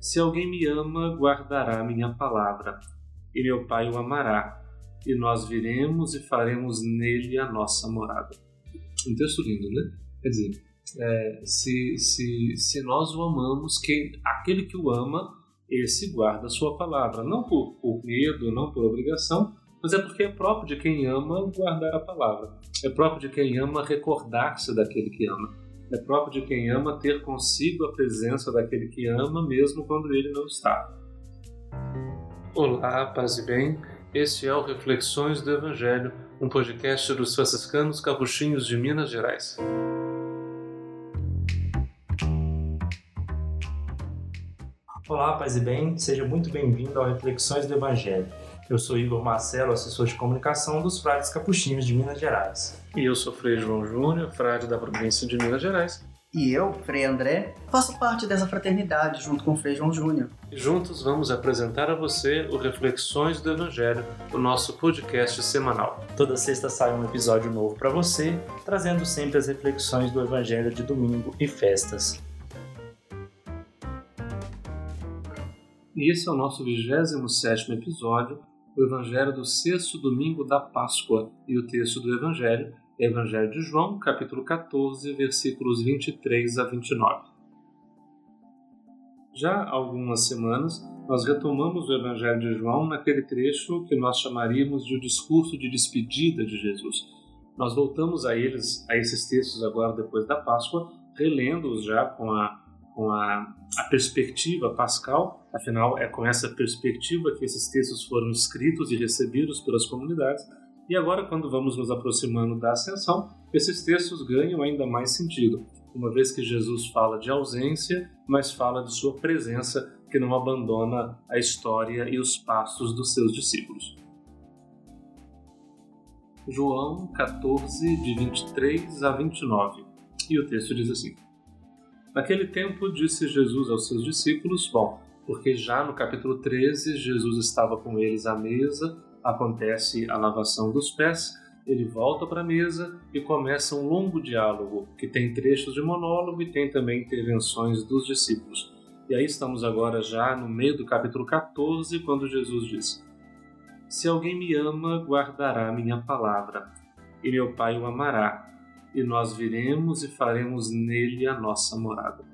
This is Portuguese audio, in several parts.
Se alguém me ama, guardará minha palavra, e meu Pai o amará, e nós viremos e faremos nele a nossa morada. Um texto lindo, né? Quer dizer, é, se, se, se nós o amamos, quem, aquele que o ama, esse guarda a sua palavra. Não por, por medo, não por obrigação, mas é porque é próprio de quem ama guardar a palavra. É próprio de quem ama recordar-se daquele que ama. É próprio de quem ama ter consigo a presença daquele que ama, mesmo quando ele não está. Olá, paz e bem. Este é o Reflexões do Evangelho, um podcast dos franciscanos capuchinhos de Minas Gerais. Olá, paz e bem. Seja muito bem-vindo ao Reflexões do Evangelho. Eu sou Igor Marcelo, assessor de comunicação dos Frades Capuchinhos de Minas Gerais. E eu sou Frei João Júnior, frade da província de Minas Gerais. E eu, Frei André, faço parte dessa fraternidade junto com o Frei João Júnior. E juntos vamos apresentar a você o Reflexões do Evangelho, o nosso podcast semanal. Toda sexta sai um episódio novo para você, trazendo sempre as reflexões do Evangelho de domingo e festas. E esse é o nosso 27 episódio o Evangelho do sexto domingo da Páscoa e o texto do Evangelho é Evangelho de João, capítulo 14, versículos 23 a 29. Já há algumas semanas, nós retomamos o Evangelho de João naquele trecho que nós chamaríamos de o discurso de despedida de Jesus. Nós voltamos a eles, a esses textos agora depois da Páscoa, relendo-os já com a com a, a, perspectiva pascal, afinal é com essa perspectiva que esses textos foram escritos e recebidos pelas comunidades. E agora, quando vamos nos aproximando da ascensão, esses textos ganham ainda mais sentido, uma vez que Jesus fala de ausência, mas fala de sua presença que não abandona a história e os passos dos seus discípulos. João 14, de 23 a 29. E o texto diz assim: Naquele tempo disse Jesus aos seus discípulos: Bom, porque já no capítulo 13 Jesus estava com eles à mesa, acontece a lavação dos pés, ele volta para a mesa e começa um longo diálogo que tem trechos de monólogo e tem também intervenções dos discípulos. E aí estamos agora já no meio do capítulo 14, quando Jesus diz: Se alguém me ama, guardará minha palavra, e meu Pai o amará e nós viremos e faremos nele a nossa morada.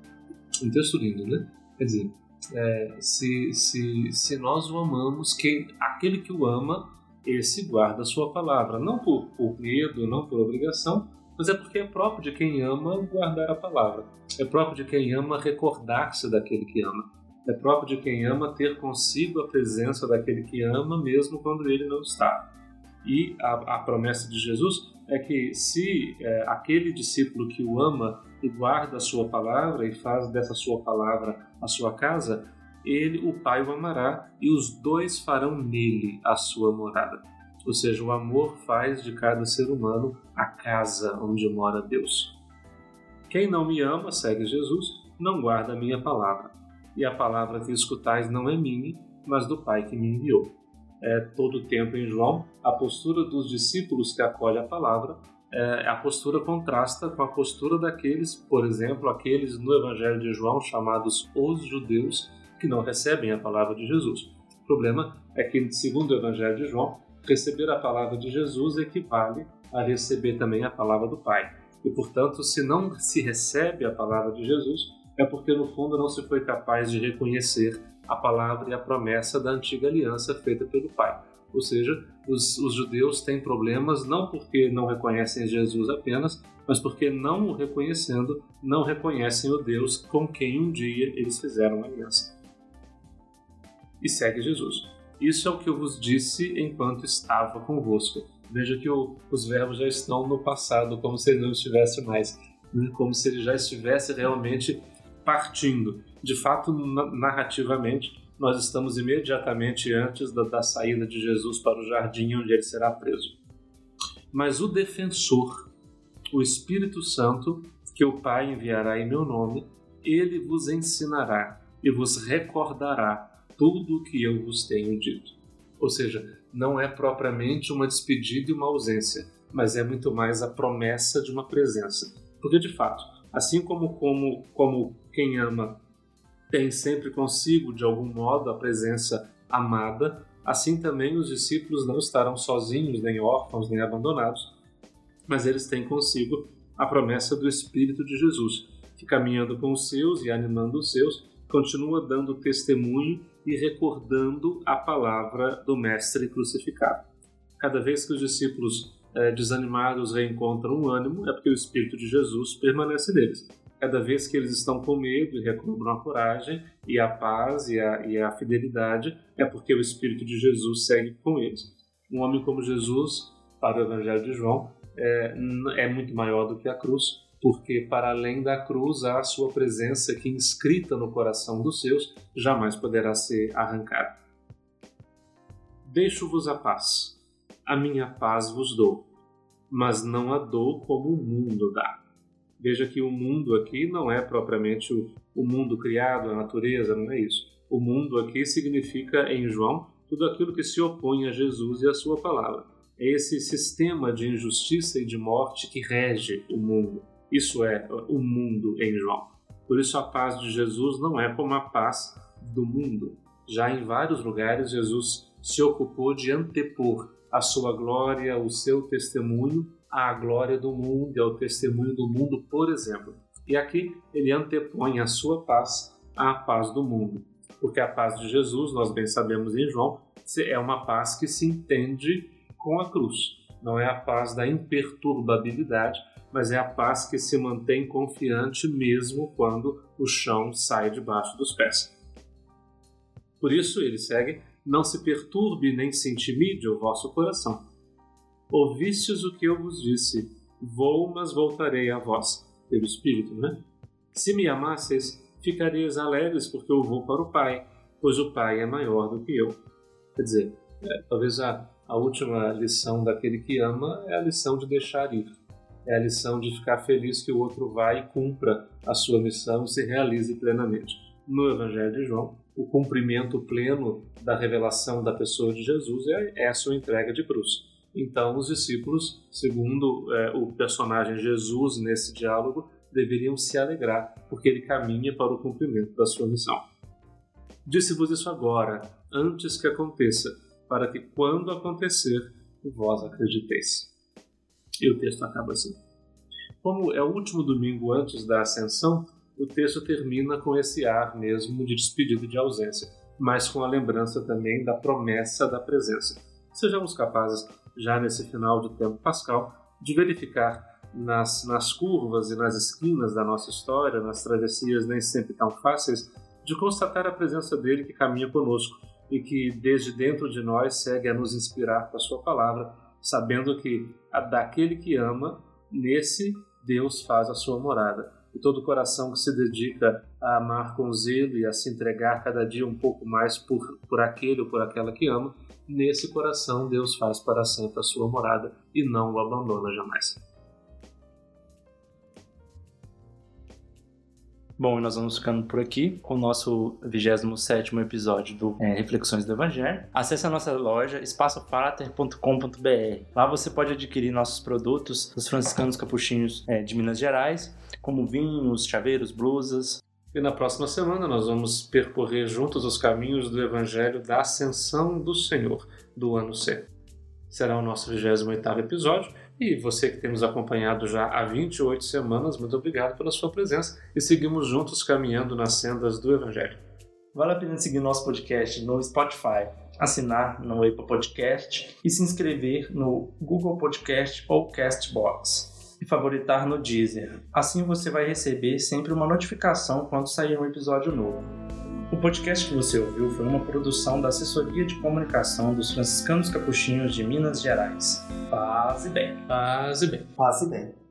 Um texto lindo, né? Quer dizer, é, se, se, se nós o amamos, quem, aquele que o ama, esse guarda a sua palavra. Não por, por medo, não por obrigação, mas é porque é próprio de quem ama guardar a palavra. É próprio de quem ama recordar-se daquele que ama. É próprio de quem ama ter consigo a presença daquele que ama, mesmo quando ele não está. E a, a promessa de Jesus é que se é, aquele discípulo que o ama e guarda a sua palavra e faz dessa sua palavra a sua casa, ele, o Pai, o amará e os dois farão nele a sua morada. Ou seja, o amor faz de cada ser humano a casa onde mora Deus. Quem não me ama, segue Jesus, não guarda a minha palavra. E a palavra que escutais não é minha, mas do Pai que me enviou é, todo o tempo em João, a postura dos discípulos que acolhem a palavra, é, a postura contrasta com a postura daqueles, por exemplo, aqueles no Evangelho de João chamados os judeus, que não recebem a palavra de Jesus. O problema é que, segundo o Evangelho de João, receber a palavra de Jesus equivale a receber também a palavra do Pai. E, portanto, se não se recebe a palavra de Jesus, é porque no fundo não se foi capaz de reconhecer a palavra e a promessa da antiga aliança feita pelo Pai. Ou seja, os, os, judeus têm problemas não porque não reconhecem Jesus apenas, mas porque não o reconhecendo, não reconhecem o Deus com quem um dia eles fizeram aliança. E segue Jesus. Isso é o que eu vos disse enquanto estava convosco. Veja que o, os verbos já estão no passado, como se ele não estivesse mais, como se ele já estivesse realmente partindo. De fato, narrativamente, nós estamos imediatamente antes da, da saída de Jesus para o jardim onde ele será preso. Mas o defensor, o Espírito Santo, que o Pai enviará em meu nome, ele vos ensinará e vos recordará tudo o que eu vos tenho dito. Ou seja, não é propriamente uma despedida e uma ausência, mas é muito mais a promessa de uma presença. Porque, de fato, assim como, como, como quem ama tem sempre consigo, de algum modo, a presença amada, assim também os discípulos não estarão sozinhos, nem órfãos, nem abandonados, mas eles têm consigo a promessa do Espírito de Jesus, que caminhando com os seus e animando os seus, continua dando testemunho e recordando a palavra do Mestre crucificado. Cada vez que os discípulos eh, desanimados reencontram um ânimo, é porque o Espírito de Jesus permanece neles. Cada vez que eles estão com medo e recobram a coragem e a paz e a, e a fidelidade, é porque o Espírito de Jesus segue com eles. Um homem como Jesus, para o Evangelho de João, é, é muito maior do que a cruz, porque para além da cruz há a sua presença que, inscrita no coração dos seus, jamais poderá ser arrancada. Deixo-vos a paz, a minha paz vos dou, mas não a dou como o mundo dá. Veja que o mundo aqui não é propriamente o, o mundo criado, a natureza, não é isso. O mundo aqui significa, em João, tudo aquilo que se opõe a Jesus e a sua palavra. É esse sistema de injustiça e de morte que rege o mundo. Isso é o mundo em João. Por isso a paz de Jesus não é como a paz do mundo. Já em vários lugares Jesus se ocupou de antepor a sua glória, o seu testemunho à glória do mundo e ao testemunho do mundo, por exemplo. E aqui ele antepõe a sua paz à paz do mundo. Porque a paz de Jesus, nós bem sabemos em João, é uma paz que se entende com a cruz. Não é a paz da imperturbabilidade, mas é a paz que se mantém confiante mesmo quando o chão sai debaixo dos pés. Por isso ele segue: Não se perturbe nem se intimide o vosso coração. Ouvistes o que eu vos disse: Vou, mas voltarei a vós, pelo Espírito, né? Se me amasseis, ficareis alegres, porque eu vou para o Pai, pois o Pai é maior do que eu. Quer dizer, é, talvez a, a última lição daquele que ama é a lição de deixar ir é a lição de ficar feliz que o outro vai e cumpra a sua missão e se realize plenamente. No Evangelho de João, o cumprimento pleno da revelação da pessoa de Jesus é, é a sua entrega de cruz. Então, os discípulos, segundo é, o personagem Jesus nesse diálogo, deveriam se alegrar, porque ele caminha para o cumprimento da sua missão. Disse-vos isso agora, antes que aconteça, para que, quando acontecer, vós acrediteis. E o texto acaba assim. Como é o último domingo antes da ascensão, o texto termina com esse ar mesmo de despedida de ausência, mas com a lembrança também da promessa da presença. Sejamos capazes, já nesse final de tempo pascal, de verificar nas, nas curvas e nas esquinas da nossa história, nas travessias nem sempre tão fáceis, de constatar a presença dele que caminha conosco e que desde dentro de nós segue a nos inspirar com a sua palavra sabendo que daquele que ama, nesse Deus faz a sua morada. E todo coração que se dedica a amar com zelo e a se entregar cada dia um pouco mais por, por aquele ou por aquela que ama, nesse coração Deus faz para sempre a sua morada e não o abandona jamais. Bom, nós vamos ficando por aqui com o nosso 27 episódio do é, Reflexões do Evangelho. Acesse a nossa loja espaçofrater.com.br. Lá você pode adquirir nossos produtos dos franciscanos capuchinhos é, de Minas Gerais, como vinhos, chaveiros, blusas. E na próxima semana nós vamos percorrer juntos os caminhos do Evangelho da Ascensão do Senhor do ano C. Será o nosso 28 episódio e você que tem nos acompanhado já há 28 semanas, muito obrigado pela sua presença e seguimos juntos caminhando nas sendas do Evangelho. Vale a pena seguir nosso podcast no Spotify, assinar no Apple Podcast e se inscrever no Google Podcast ou Castbox e favoritar no Deezer. Assim você vai receber sempre uma notificação quando sair um episódio novo. O podcast que você ouviu foi uma produção da Assessoria de Comunicação dos Franciscanos Capuchinhos de Minas Gerais. Paz e bem. Paz e bem. Paz e bem.